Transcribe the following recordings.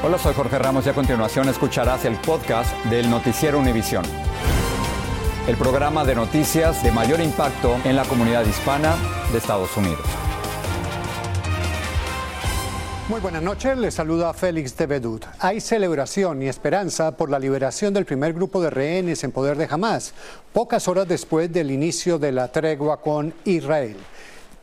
Hola, soy Jorge Ramos y a continuación escucharás el podcast del Noticiero Univisión. El programa de noticias de mayor impacto en la comunidad hispana de Estados Unidos. Muy buenas noches, les saluda Félix de Bedut. Hay celebración y esperanza por la liberación del primer grupo de rehenes en poder de Hamas, pocas horas después del inicio de la tregua con Israel.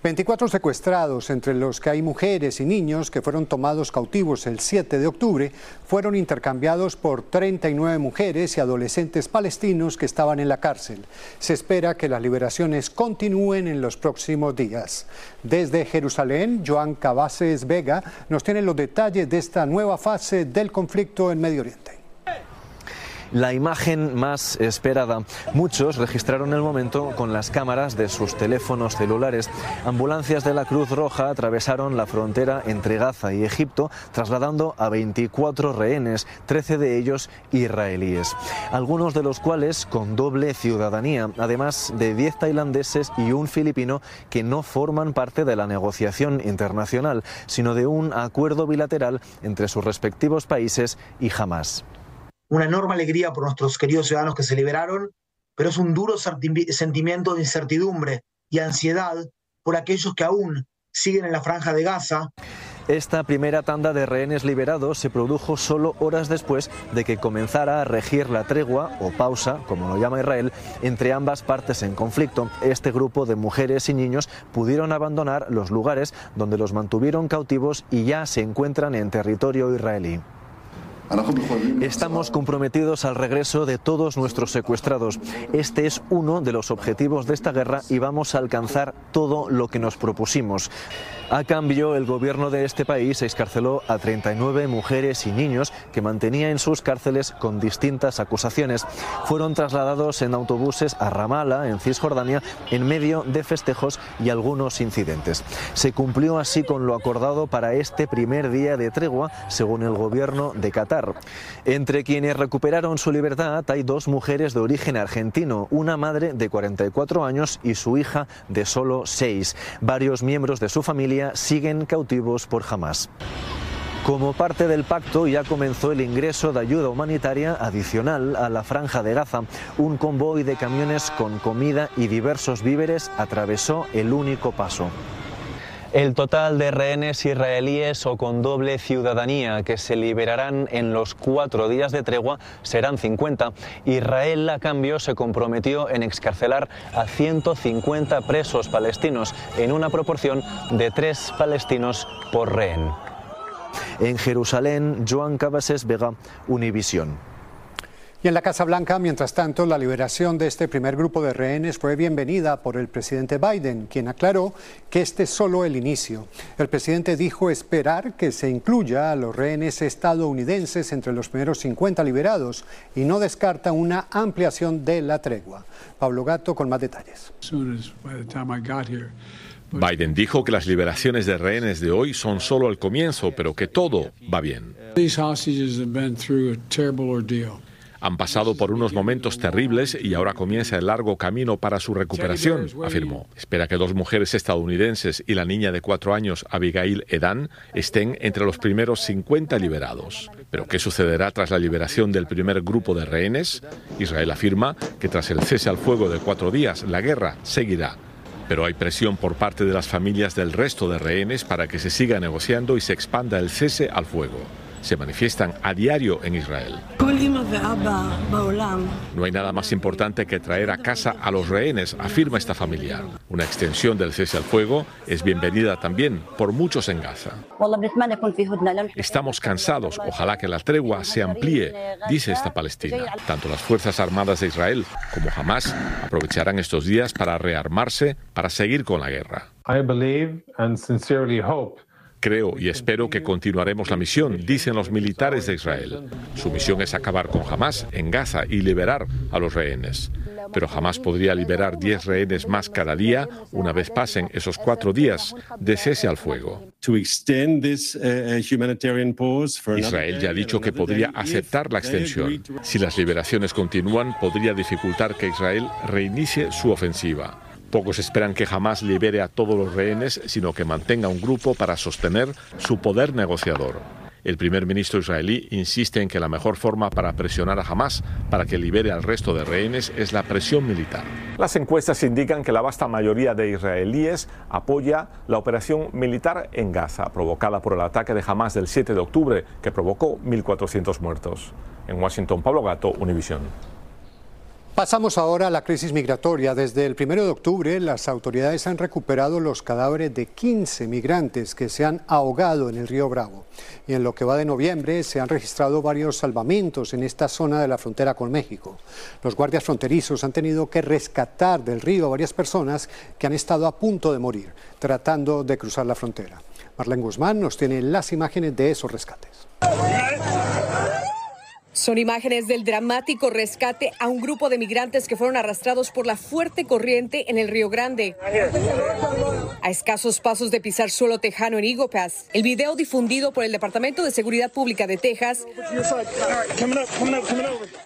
24 secuestrados, entre los que hay mujeres y niños que fueron tomados cautivos el 7 de octubre, fueron intercambiados por 39 mujeres y adolescentes palestinos que estaban en la cárcel. Se espera que las liberaciones continúen en los próximos días. Desde Jerusalén, Joan Cabaces Vega nos tiene los detalles de esta nueva fase del conflicto en Medio Oriente la imagen más esperada. Muchos registraron el momento con las cámaras de sus teléfonos celulares. Ambulancias de la Cruz Roja atravesaron la frontera entre Gaza y Egipto, trasladando a 24 rehenes, 13 de ellos israelíes, algunos de los cuales con doble ciudadanía, además de 10 tailandeses y un filipino que no forman parte de la negociación internacional, sino de un acuerdo bilateral entre sus respectivos países y Hamas una enorme alegría por nuestros queridos ciudadanos que se liberaron, pero es un duro sentimiento de incertidumbre y ansiedad por aquellos que aún siguen en la franja de Gaza. Esta primera tanda de rehenes liberados se produjo solo horas después de que comenzara a regir la tregua o pausa, como lo llama Israel, entre ambas partes en conflicto. Este grupo de mujeres y niños pudieron abandonar los lugares donde los mantuvieron cautivos y ya se encuentran en territorio israelí. Estamos comprometidos al regreso de todos nuestros secuestrados. Este es uno de los objetivos de esta guerra y vamos a alcanzar todo lo que nos propusimos. A cambio, el gobierno de este país escarceló a 39 mujeres y niños que mantenía en sus cárceles con distintas acusaciones. Fueron trasladados en autobuses a Ramallah, en Cisjordania, en medio de festejos y algunos incidentes. Se cumplió así con lo acordado para este primer día de tregua, según el gobierno de Qatar. Entre quienes recuperaron su libertad hay dos mujeres de origen argentino, una madre de 44 años y su hija de solo 6. Varios miembros de su familia siguen cautivos por Hamas. Como parte del pacto ya comenzó el ingreso de ayuda humanitaria adicional a la franja de Gaza. Un convoy de camiones con comida y diversos víveres atravesó el único paso. El total de rehenes israelíes o con doble ciudadanía que se liberarán en los cuatro días de tregua serán 50. Israel, a cambio, se comprometió en excarcelar a 150 presos palestinos en una proporción de tres palestinos por rehén. En Jerusalén, Joan Cabases Vega, Univisión. Y en la Casa Blanca, mientras tanto, la liberación de este primer grupo de rehenes fue bienvenida por el presidente Biden, quien aclaró que este es solo el inicio. El presidente dijo esperar que se incluya a los rehenes estadounidenses entre los primeros 50 liberados y no descarta una ampliación de la tregua. Pablo Gato con más detalles. Biden dijo que las liberaciones de rehenes de hoy son solo el comienzo, pero que todo va bien. Han pasado por unos momentos terribles y ahora comienza el largo camino para su recuperación, afirmó. Espera que dos mujeres estadounidenses y la niña de cuatro años, Abigail Edan, estén entre los primeros 50 liberados. ¿Pero qué sucederá tras la liberación del primer grupo de rehenes? Israel afirma que tras el cese al fuego de cuatro días, la guerra seguirá. Pero hay presión por parte de las familias del resto de rehenes para que se siga negociando y se expanda el cese al fuego. Se manifiestan a diario en Israel. No hay nada más importante que traer a casa a los rehenes, afirma esta familiar. Una extensión del cese al fuego es bienvenida también por muchos en Gaza. Estamos cansados, ojalá que la tregua se amplíe, dice esta palestina. Tanto las Fuerzas Armadas de Israel como Hamas aprovecharán estos días para rearmarse, para seguir con la guerra. Creo y espero que continuaremos la misión, dicen los militares de Israel. Su misión es acabar con Hamas en Gaza y liberar a los rehenes. Pero Hamas podría liberar 10 rehenes más cada día una vez pasen esos cuatro días de cese al fuego. Israel ya ha dicho que podría aceptar la extensión. Si las liberaciones continúan, podría dificultar que Israel reinicie su ofensiva. Pocos esperan que jamás libere a todos los rehenes, sino que mantenga un grupo para sostener su poder negociador. El primer ministro israelí insiste en que la mejor forma para presionar a Hamas para que libere al resto de rehenes es la presión militar. Las encuestas indican que la vasta mayoría de israelíes apoya la operación militar en Gaza, provocada por el ataque de Hamas del 7 de octubre, que provocó 1.400 muertos. En Washington, Pablo Gato, Univisión. Pasamos ahora a la crisis migratoria. Desde el 1 de octubre, las autoridades han recuperado los cadáveres de 15 migrantes que se han ahogado en el río Bravo. Y en lo que va de noviembre, se han registrado varios salvamentos en esta zona de la frontera con México. Los guardias fronterizos han tenido que rescatar del río a varias personas que han estado a punto de morir, tratando de cruzar la frontera. Marlene Guzmán nos tiene las imágenes de esos rescates. Son imágenes del dramático rescate a un grupo de migrantes que fueron arrastrados por la fuerte corriente en el Río Grande. A escasos pasos de pisar suelo tejano en Eagle Pass, el video difundido por el Departamento de Seguridad Pública de Texas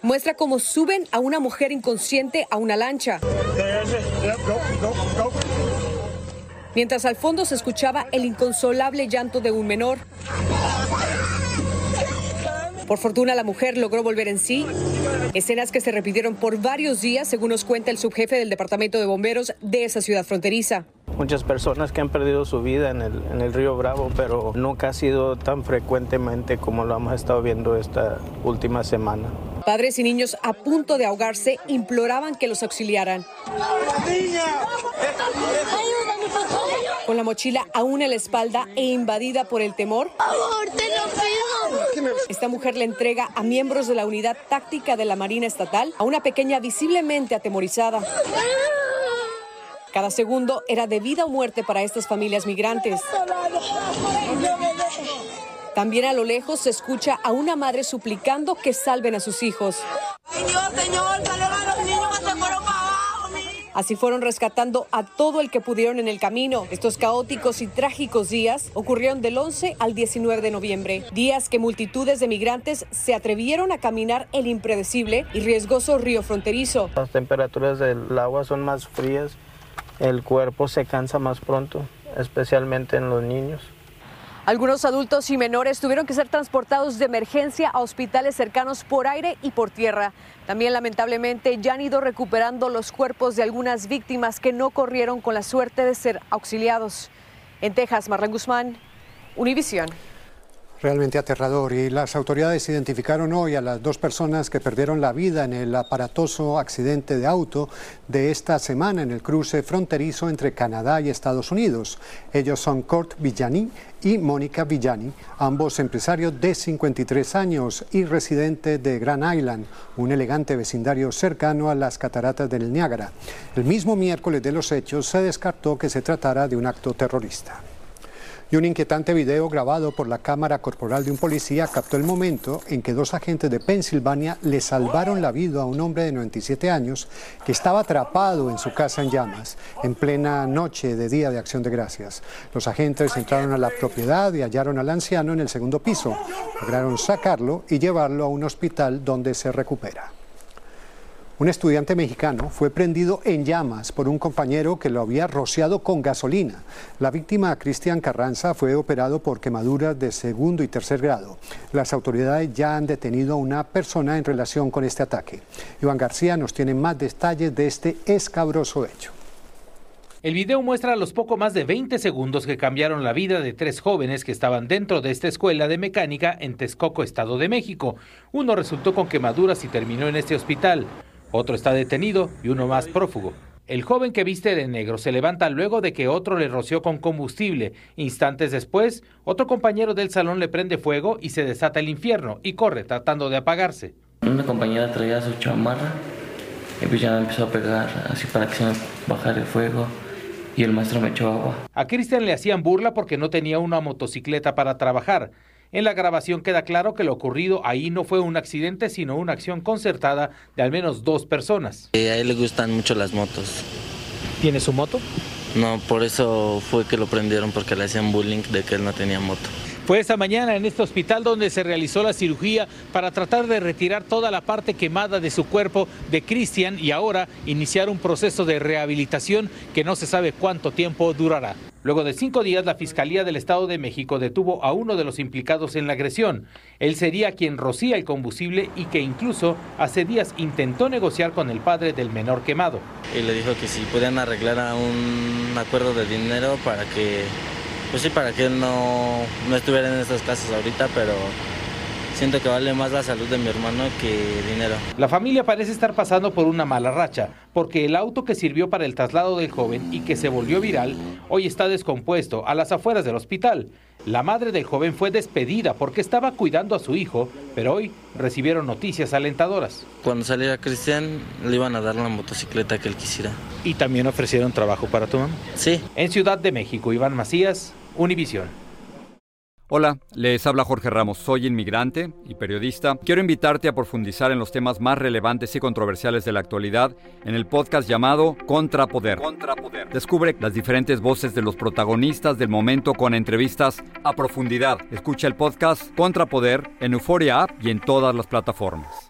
muestra cómo suben a una mujer inconsciente a una lancha. Mientras al fondo se escuchaba el inconsolable llanto de un menor. Por fortuna la mujer logró volver en sí. Escenas que se repitieron por varios días, según nos cuenta el subjefe del Departamento de Bomberos de esa ciudad fronteriza. Muchas personas que han perdido su vida en el, en el río Bravo, pero nunca ha sido tan frecuentemente como lo hemos estado viendo esta última semana. Padres y niños a punto de ahogarse imploraban que los auxiliaran. Con la mochila aún en la espalda e invadida por el temor, esta mujer le entrega a miembros de la unidad táctica de la Marina Estatal a una pequeña visiblemente atemorizada. Cada segundo era de vida o muerte para estas familias migrantes. También a lo lejos se escucha a una madre suplicando que salven a sus hijos. Así fueron rescatando a todo el que pudieron en el camino. Estos caóticos y trágicos días ocurrieron del 11 al 19 de noviembre, días que multitudes de migrantes se atrevieron a caminar el impredecible y riesgoso río fronterizo. Las temperaturas del agua son más frías, el cuerpo se cansa más pronto, especialmente en los niños. Algunos adultos y menores tuvieron que ser transportados de emergencia a hospitales cercanos por aire y por tierra. También lamentablemente ya han ido recuperando los cuerpos de algunas víctimas que no corrieron con la suerte de ser auxiliados. En Texas, Marlene Guzmán, Univisión. Realmente aterrador y las autoridades identificaron hoy a las dos personas que perdieron la vida en el aparatoso accidente de auto de esta semana en el cruce fronterizo entre Canadá y Estados Unidos. Ellos son Kurt Villani y Mónica Villani, ambos empresarios de 53 años y residentes de Grand Island, un elegante vecindario cercano a las cataratas del Niágara. El mismo miércoles de los hechos se descartó que se tratara de un acto terrorista. Y un inquietante video grabado por la cámara corporal de un policía captó el momento en que dos agentes de Pensilvania le salvaron la vida a un hombre de 97 años que estaba atrapado en su casa en llamas en plena noche de Día de Acción de Gracias. Los agentes entraron a la propiedad y hallaron al anciano en el segundo piso. Lograron sacarlo y llevarlo a un hospital donde se recupera. Un estudiante mexicano fue prendido en llamas por un compañero que lo había rociado con gasolina. La víctima, Cristian Carranza, fue operado por quemaduras de segundo y tercer grado. Las autoridades ya han detenido a una persona en relación con este ataque. Iván García nos tiene más detalles de este escabroso hecho. El video muestra los poco más de 20 segundos que cambiaron la vida de tres jóvenes que estaban dentro de esta escuela de mecánica en Texcoco, Estado de México. Uno resultó con quemaduras y terminó en este hospital. Otro está detenido y uno más prófugo. El joven que viste de negro se levanta luego de que otro le roció con combustible. Instantes después, otro compañero del salón le prende fuego y se desata el infierno y corre tratando de apagarse. Una compañera traía su chamarra y pues ya me empezó a pegar así para que se me bajara el fuego y el maestro me echó agua. A Cristian le hacían burla porque no tenía una motocicleta para trabajar. En la grabación queda claro que lo ocurrido ahí no fue un accidente, sino una acción concertada de al menos dos personas. Eh, a él le gustan mucho las motos. ¿Tiene su moto? No, por eso fue que lo prendieron, porque le hacían bullying de que él no tenía moto. Fue esta mañana en este hospital donde se realizó la cirugía para tratar de retirar toda la parte quemada de su cuerpo de Cristian y ahora iniciar un proceso de rehabilitación que no se sabe cuánto tiempo durará. Luego de cinco días, la Fiscalía del Estado de México detuvo a uno de los implicados en la agresión. Él sería quien rocía el combustible y que incluso hace días intentó negociar con el padre del menor quemado. Y le dijo que si podían arreglar un acuerdo de dinero para que pues sí, para que no, no estuviera en estas casas ahorita, pero siento que vale más la salud de mi hermano que dinero. La familia parece estar pasando por una mala racha, porque el auto que sirvió para el traslado del joven y que se volvió viral, hoy está descompuesto a las afueras del hospital. La madre del joven fue despedida porque estaba cuidando a su hijo, pero hoy recibieron noticias alentadoras. Cuando saliera Cristian, le iban a dar la motocicleta que él quisiera. ¿Y también ofrecieron trabajo para tu mamá? Sí. En Ciudad de México, Iván Macías, Univisión. Hola, les habla Jorge Ramos, soy inmigrante y periodista. Quiero invitarte a profundizar en los temas más relevantes y controversiales de la actualidad en el podcast llamado Contrapoder. Contrapoder. Descubre las diferentes voces de los protagonistas del momento con entrevistas a profundidad. Escucha el podcast Contrapoder en Euforia App y en todas las plataformas.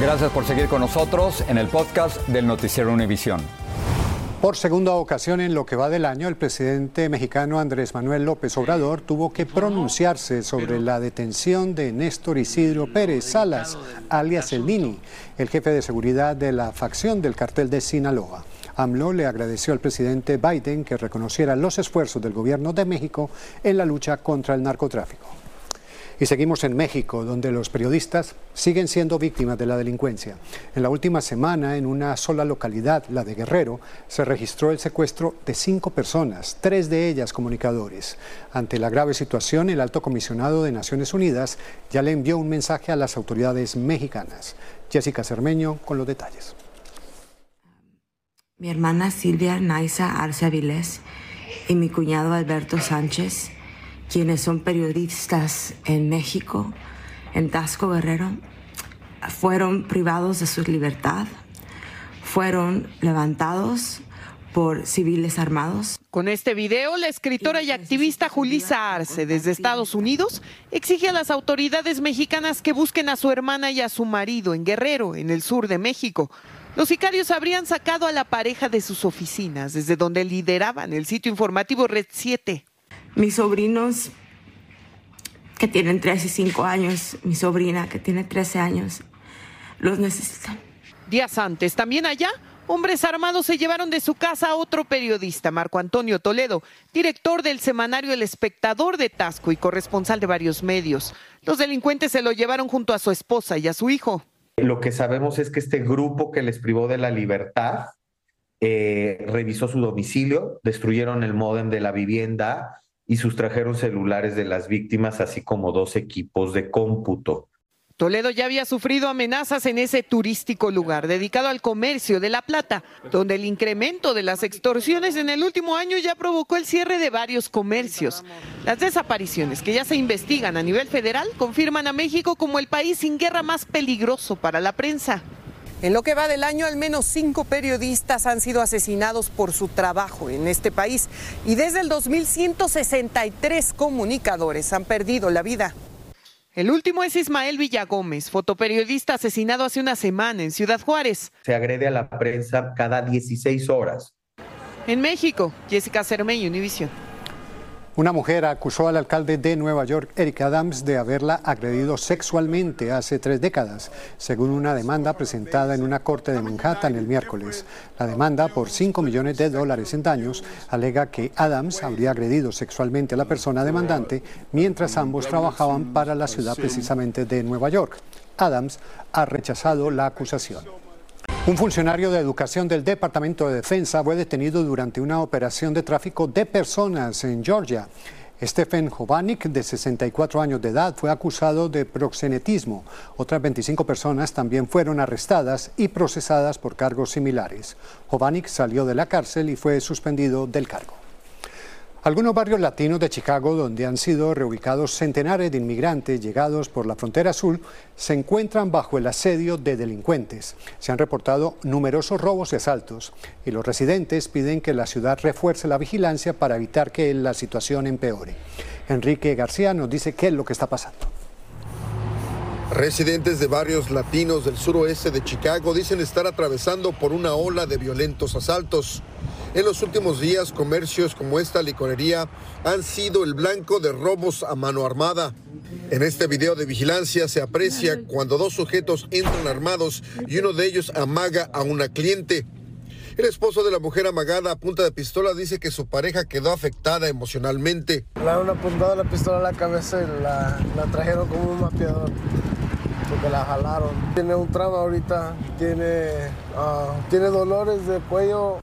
Gracias por seguir con nosotros en el podcast del Noticiero Univisión. Por segunda ocasión en lo que va del año, el presidente mexicano Andrés Manuel López Obrador tuvo que pronunciarse sobre la detención de Néstor Isidro Pérez Salas, alias El Nini, el jefe de seguridad de la facción del cartel de Sinaloa. AMLO le agradeció al presidente Biden que reconociera los esfuerzos del gobierno de México en la lucha contra el narcotráfico. Y seguimos en México, donde los periodistas siguen siendo víctimas de la delincuencia. En la última semana, en una sola localidad, la de Guerrero, se registró el secuestro de cinco personas, tres de ellas comunicadores. Ante la grave situación, el alto comisionado de Naciones Unidas ya le envió un mensaje a las autoridades mexicanas. Jessica Cermeño con los detalles. Mi hermana Silvia Naiza Arce y mi cuñado Alberto Sánchez quienes son periodistas en México, en Tasco Guerrero, fueron privados de su libertad, fueron levantados por civiles armados. Con este video, la escritora y activista Julisa Arce, desde Estados Unidos, exige a las autoridades mexicanas que busquen a su hermana y a su marido en Guerrero, en el sur de México. Los sicarios habrían sacado a la pareja de sus oficinas, desde donde lideraban el sitio informativo Red 7. Mis sobrinos que tienen 3 y 5 años, mi sobrina que tiene 13 años, los necesitan. Días antes, también allá, hombres armados se llevaron de su casa a otro periodista, Marco Antonio Toledo, director del semanario El Espectador de Tasco y corresponsal de varios medios. Los delincuentes se lo llevaron junto a su esposa y a su hijo. Lo que sabemos es que este grupo que les privó de la libertad eh, revisó su domicilio, destruyeron el módem de la vivienda, y sustrajeron celulares de las víctimas, así como dos equipos de cómputo. Toledo ya había sufrido amenazas en ese turístico lugar dedicado al comercio de La Plata, donde el incremento de las extorsiones en el último año ya provocó el cierre de varios comercios. Las desapariciones que ya se investigan a nivel federal confirman a México como el país sin guerra más peligroso para la prensa. En lo que va del año, al menos cinco periodistas han sido asesinados por su trabajo en este país y desde el 2163 comunicadores han perdido la vida. El último es Ismael Villagómez, fotoperiodista asesinado hace una semana en Ciudad Juárez. Se agrede a la prensa cada 16 horas. En México, Jessica Cermeño, Univisión. Una mujer acusó al alcalde de Nueva York, Eric Adams, de haberla agredido sexualmente hace tres décadas, según una demanda presentada en una corte de Manhattan el miércoles. La demanda, por 5 millones de dólares en daños, alega que Adams habría agredido sexualmente a la persona demandante mientras ambos trabajaban para la ciudad precisamente de Nueva York. Adams ha rechazado la acusación. Un funcionario de educación del Departamento de Defensa fue detenido durante una operación de tráfico de personas en Georgia. Stephen Jovanik, de 64 años de edad, fue acusado de proxenetismo. Otras 25 personas también fueron arrestadas y procesadas por cargos similares. Jovanik salió de la cárcel y fue suspendido del cargo. Algunos barrios latinos de Chicago, donde han sido reubicados centenares de inmigrantes llegados por la frontera sur, se encuentran bajo el asedio de delincuentes. Se han reportado numerosos robos y asaltos y los residentes piden que la ciudad refuerce la vigilancia para evitar que la situación empeore. Enrique García nos dice qué es lo que está pasando. Residentes de barrios latinos del suroeste de Chicago dicen estar atravesando por una ola de violentos asaltos. En los últimos días, comercios como esta licorería han sido el blanco de robos a mano armada. En este video de vigilancia se aprecia cuando dos sujetos entran armados y uno de ellos amaga a una cliente. El esposo de la mujer amagada a punta de pistola dice que su pareja quedó afectada emocionalmente. Le han apuntado la pistola a la cabeza y la, la trajeron como un mapeador porque la jalaron. Tiene un trauma ahorita, tiene, uh, tiene dolores de cuello.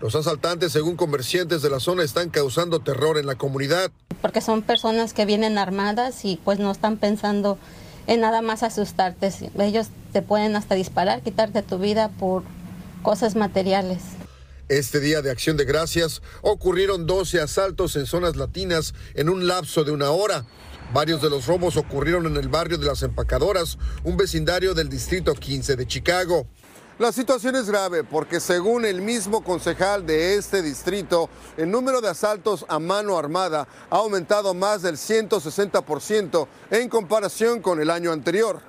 Los asaltantes, según comerciantes de la zona, están causando terror en la comunidad. Porque son personas que vienen armadas y pues no están pensando en nada más asustarte. Ellos te pueden hasta disparar, quitarte tu vida por cosas materiales. Este día de acción de gracias ocurrieron 12 asaltos en zonas latinas en un lapso de una hora. Varios de los robos ocurrieron en el barrio de las empacadoras, un vecindario del distrito 15 de Chicago. La situación es grave porque según el mismo concejal de este distrito, el número de asaltos a mano armada ha aumentado más del 160% en comparación con el año anterior.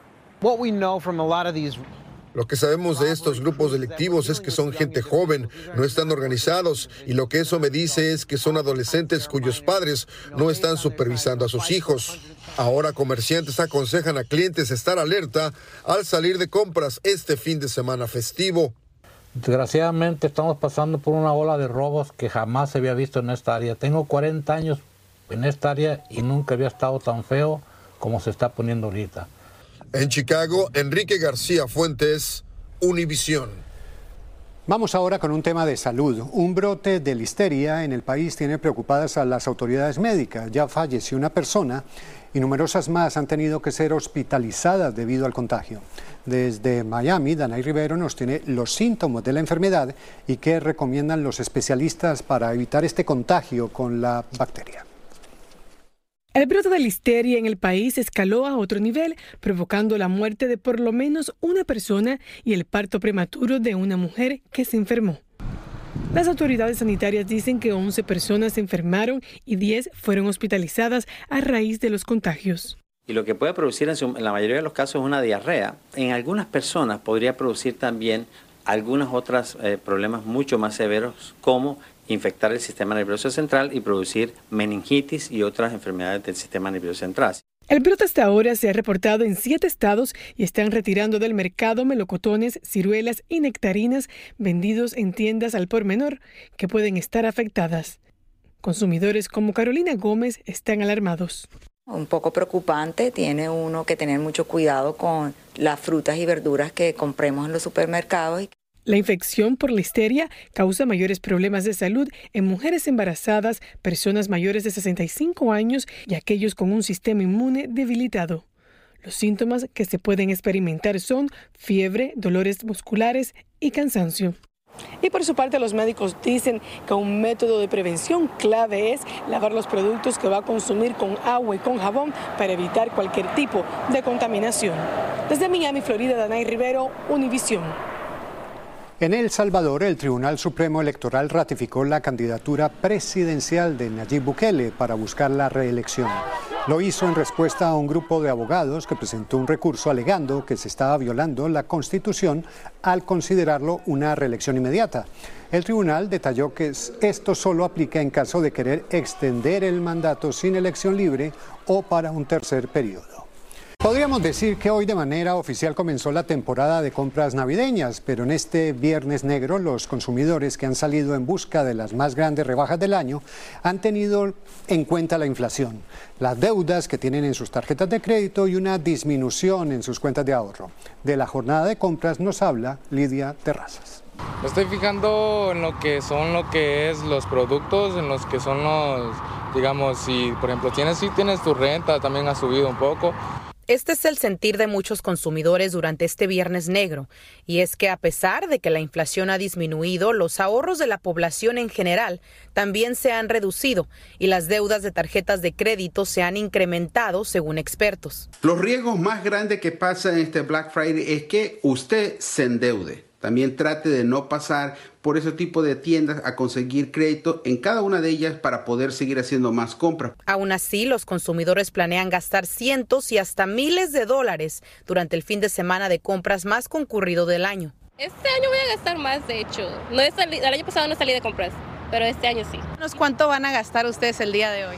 Lo que sabemos de estos grupos delictivos es que son gente joven, no están organizados y lo que eso me dice es que son adolescentes cuyos padres no están supervisando a sus hijos. Ahora comerciantes aconsejan a clientes estar alerta al salir de compras este fin de semana festivo. Desgraciadamente estamos pasando por una ola de robos que jamás se había visto en esta área. Tengo 40 años en esta área y nunca había estado tan feo como se está poniendo ahorita. En Chicago, Enrique García Fuentes, Univisión. Vamos ahora con un tema de salud. Un brote de listeria en el país tiene preocupadas a las autoridades médicas. Ya falleció una persona y numerosas más han tenido que ser hospitalizadas debido al contagio. Desde Miami, Danay Rivero nos tiene los síntomas de la enfermedad y qué recomiendan los especialistas para evitar este contagio con la bacteria. El brote de listeria en el país escaló a otro nivel, provocando la muerte de por lo menos una persona y el parto prematuro de una mujer que se enfermó. Las autoridades sanitarias dicen que 11 personas se enfermaron y 10 fueron hospitalizadas a raíz de los contagios. Y lo que puede producir en, la mayoría de los casos es una diarrea. En algunas personas podría producir también algunos otros eh, problemas mucho más severos como infectar el sistema nervioso central y producir meningitis y otras enfermedades del sistema nervioso central. El brote hasta ahora se ha reportado en siete estados y están retirando del mercado melocotones, ciruelas y nectarinas vendidos en tiendas al por menor que pueden estar afectadas. Consumidores como Carolina Gómez están alarmados. Un poco preocupante, tiene uno que tener mucho cuidado con las frutas y verduras que compremos en los supermercados. La infección por listeria causa mayores problemas de salud en mujeres embarazadas, personas mayores de 65 años y aquellos con un sistema inmune debilitado. Los síntomas que se pueden experimentar son fiebre, dolores musculares y cansancio. Y por su parte los médicos dicen que un método de prevención clave es lavar los productos que va a consumir con agua y con jabón para evitar cualquier tipo de contaminación. Desde Miami, Florida, Danay Rivero, Univisión. En El Salvador, el Tribunal Supremo Electoral ratificó la candidatura presidencial de Nayib Bukele para buscar la reelección. Lo hizo en respuesta a un grupo de abogados que presentó un recurso alegando que se estaba violando la Constitución al considerarlo una reelección inmediata. El tribunal detalló que esto solo aplica en caso de querer extender el mandato sin elección libre o para un tercer periodo. Podríamos decir que hoy de manera oficial comenzó la temporada de compras navideñas, pero en este viernes negro los consumidores que han salido en busca de las más grandes rebajas del año han tenido en cuenta la inflación, las deudas que tienen en sus tarjetas de crédito y una disminución en sus cuentas de ahorro. De la jornada de compras nos habla Lidia Terrazas. Me estoy fijando en lo que son lo que es los productos, en los que son los, digamos, si por ejemplo tienes, si tienes tu renta, también ha subido un poco. Este es el sentir de muchos consumidores durante este viernes negro, y es que a pesar de que la inflación ha disminuido, los ahorros de la población en general también se han reducido y las deudas de tarjetas de crédito se han incrementado según expertos. Los riesgos más grandes que pasa en este Black Friday es que usted se endeude. También trate de no pasar por ese tipo de tiendas a conseguir crédito en cada una de ellas para poder seguir haciendo más compras. Aún así, los consumidores planean gastar cientos y hasta miles de dólares durante el fin de semana de compras más concurrido del año. Este año voy a gastar más, de hecho. No el año pasado no salí de compras, pero este año sí. ¿Cuánto van a gastar ustedes el día de hoy?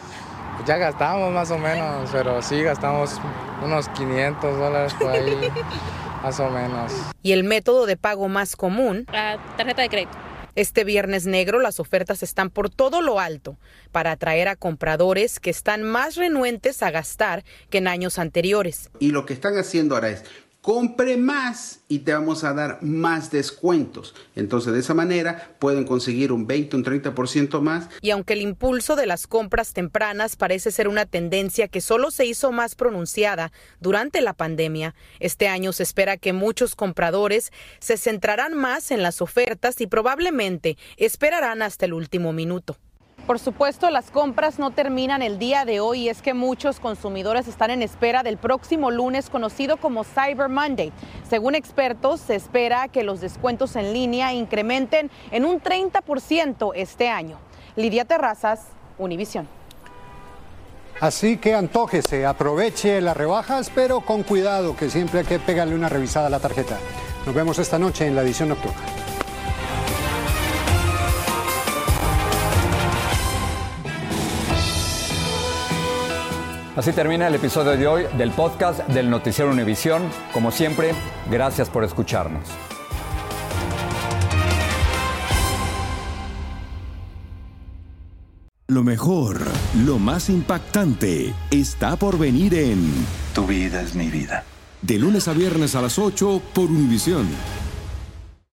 Ya gastamos más o menos, pero sí gastamos unos 500 dólares por ahí. Más o menos. Y el método de pago más común. La tarjeta de crédito. Este viernes negro las ofertas están por todo lo alto para atraer a compradores que están más renuentes a gastar que en años anteriores. Y lo que están haciendo ahora es compre más y te vamos a dar más descuentos. Entonces de esa manera pueden conseguir un 20, un 30% más. Y aunque el impulso de las compras tempranas parece ser una tendencia que solo se hizo más pronunciada durante la pandemia, este año se espera que muchos compradores se centrarán más en las ofertas y probablemente esperarán hasta el último minuto. Por supuesto, las compras no terminan el día de hoy y es que muchos consumidores están en espera del próximo lunes conocido como Cyber Monday. Según expertos, se espera que los descuentos en línea incrementen en un 30% este año. Lidia Terrazas, Univisión. Así que antójese, aproveche las rebajas, pero con cuidado, que siempre hay que pegarle una revisada a la tarjeta. Nos vemos esta noche en la edición nocturna. Así termina el episodio de hoy del podcast del Noticiero Univisión. Como siempre, gracias por escucharnos. Lo mejor, lo más impactante, está por venir en Tu vida es mi vida. De lunes a viernes a las 8 por Univisión.